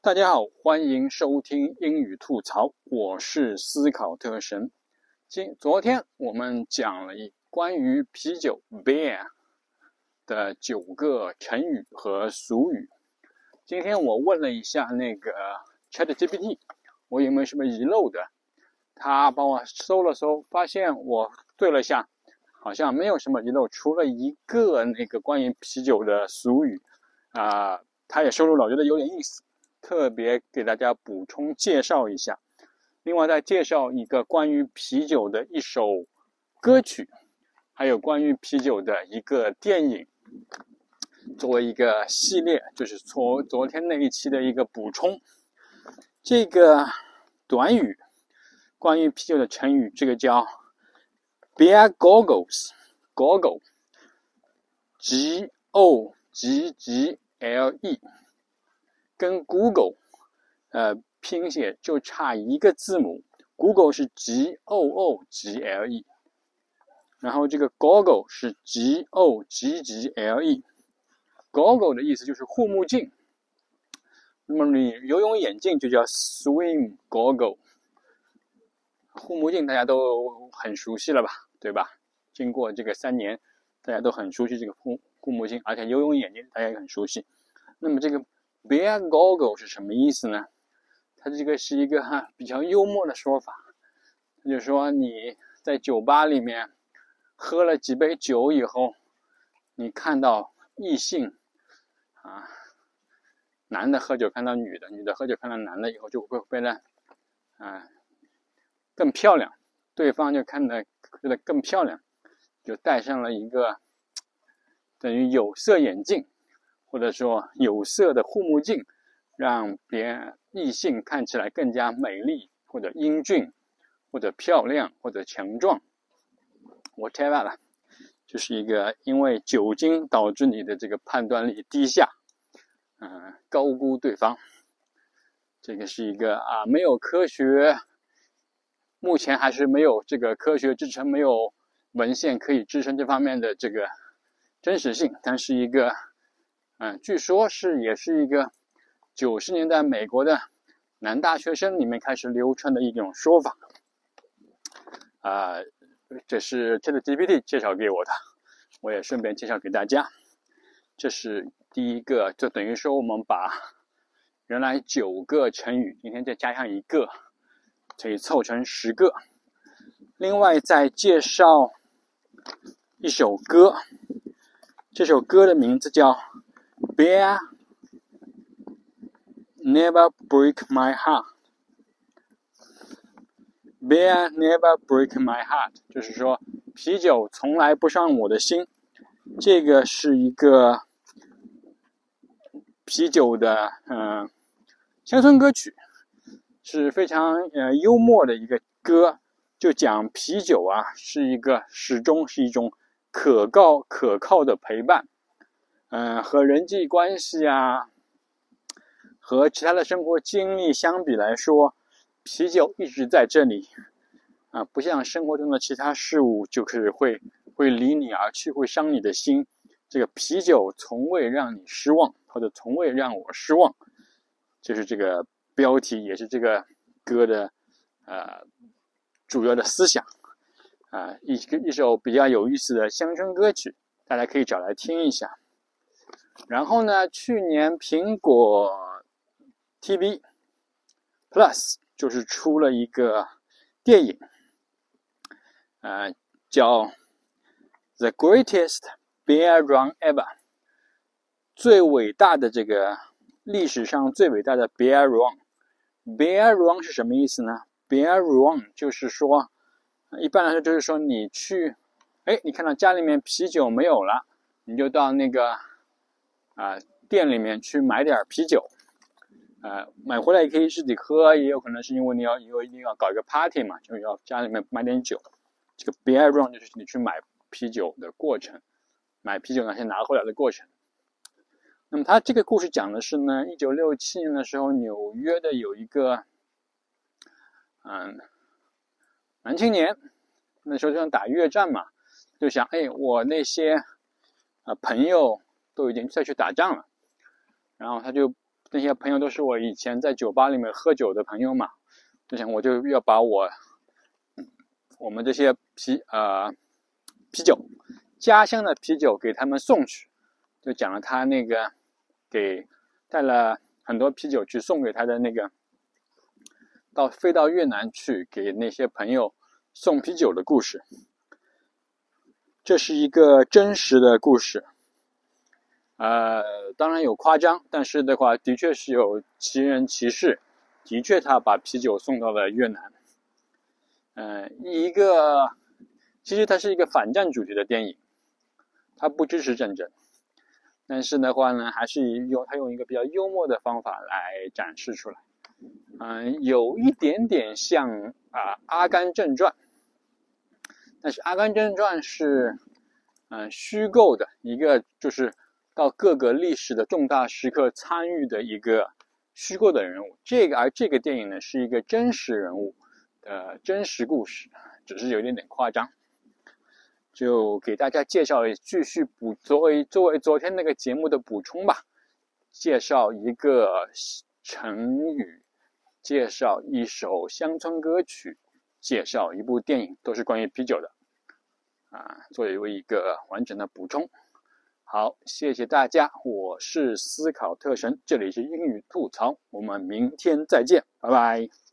大家好，欢迎收听英语吐槽，我是思考特神。今昨天我们讲了一关于啤酒 beer 的九个成语和俗语。今天我问了一下那个 ChatGPT，我有没有什么遗漏的？他帮我搜了搜，发现我对了一下，好像没有什么遗漏，除了一个那个关于啤酒的俗语啊，他也收录了，我觉得有点意思，特别给大家补充介绍一下。另外再介绍一个关于啤酒的一首歌曲，还有关于啤酒的一个电影，作为一个系列，就是昨昨天那一期的一个补充。这个短语。关于啤酒的成语，这个叫 beer goggles，goggle，g o g g l e，跟 Google，呃，拼写就差一个字母，Google 是 g o o g l e，然后这个 goggle 是 g o g g l e，goggle 的意思就是护目镜，那么你游泳眼镜就叫 swim goggle。护目镜大家都很熟悉了吧，对吧？经过这个三年，大家都很熟悉这个护护目镜，而且游泳眼镜大家也很熟悉。那么这个 beer goggle 是什么意思呢？它这个是一个哈比较幽默的说法，就说你在酒吧里面喝了几杯酒以后，你看到异性啊，男的喝酒看到女的，女的喝酒看到男的以后，就会变得啊。更漂亮，对方就看得觉得更漂亮，就戴上了一个等于有色眼镜，或者说有色的护目镜，让别异性看起来更加美丽，或者英俊，或者漂亮，或者强壮。whatever 了，就是一个因为酒精导致你的这个判断力低下，嗯，高估对方。这个是一个啊，没有科学。目前还是没有这个科学支撑，没有文献可以支撑这方面的这个真实性。但是一个，嗯，据说是也是一个九十年代美国的男大学生里面开始流传的一种说法。啊，这是 ChatGPT 介绍给我的，我也顺便介绍给大家。这是第一个，就等于说我们把原来九个成语，今天再加上一个。可以凑成十个。另外，再介绍一首歌，这首歌的名字叫《Beer Never Break My Heart》。Beer Never Break My Heart，就是说啤酒从来不伤我的心。这个是一个啤酒的嗯乡村歌曲。是非常呃幽默的一个歌，就讲啤酒啊，是一个始终是一种可靠可靠的陪伴，嗯，和人际关系啊，和其他的生活经历相比来说，啤酒一直在这里，啊，不像生活中的其他事物，就是会会离你而去，会伤你的心。这个啤酒从未让你失望，或者从未让我失望，就是这个。标题也是这个歌的呃主要的思想啊，一个一首比较有意思的乡村歌曲，大家可以找来听一下。然后呢，去年苹果 TV Plus 就是出了一个电影，呃，叫《The Greatest Bear Run Ever》，最伟大的这个历史上最伟大的 Bear Run。Bear run 是什么意思呢？Bear run 就是说，一般来说就是说你去，哎，你看到家里面啤酒没有了，你就到那个啊店里面去买点啤酒，呃，买回来也可以自己喝，也有可能是因为你要以后一定要搞一个 party 嘛，就要家里面买点酒。这个 bear run 就是你去买啤酒的过程，买啤酒那些拿回来的过程。那么他这个故事讲的是呢，一九六七年的时候，纽约的有一个，嗯，男青年，那时候正打越战嘛，就想，哎，我那些啊朋友都已经再去打仗了，然后他就那些朋友都是我以前在酒吧里面喝酒的朋友嘛，就想我就要把我我们这些啤呃啤酒家乡的啤酒给他们送去，就讲了他那个给带了很多啤酒去送给他的那个到飞到越南去给那些朋友送啤酒的故事。这是一个真实的故事，呃，当然有夸张，但是的话，的确是有奇人奇事，的确他把啤酒送到了越南。嗯，一个其实它是一个反战主题的电影，它不支持战争，但是的话呢，还是用他用一个比较幽默的方法来展示出来。嗯，有一点点像啊《阿甘正传》。但是《阿甘正传》是，嗯，虚构的一个，就是到各个历史的重大时刻参与的一个虚构的人物。这个而这个电影呢，是一个真实人物的真实故事，只是有一点点夸张。就给大家介绍，继续补作为作为昨天那个节目的补充吧。介绍一个成语，介绍一首乡村歌曲。介绍一部电影，都是关于啤酒的，啊，作为一个完整的补充。好，谢谢大家，我是思考特神，这里是英语吐槽，我们明天再见，拜拜。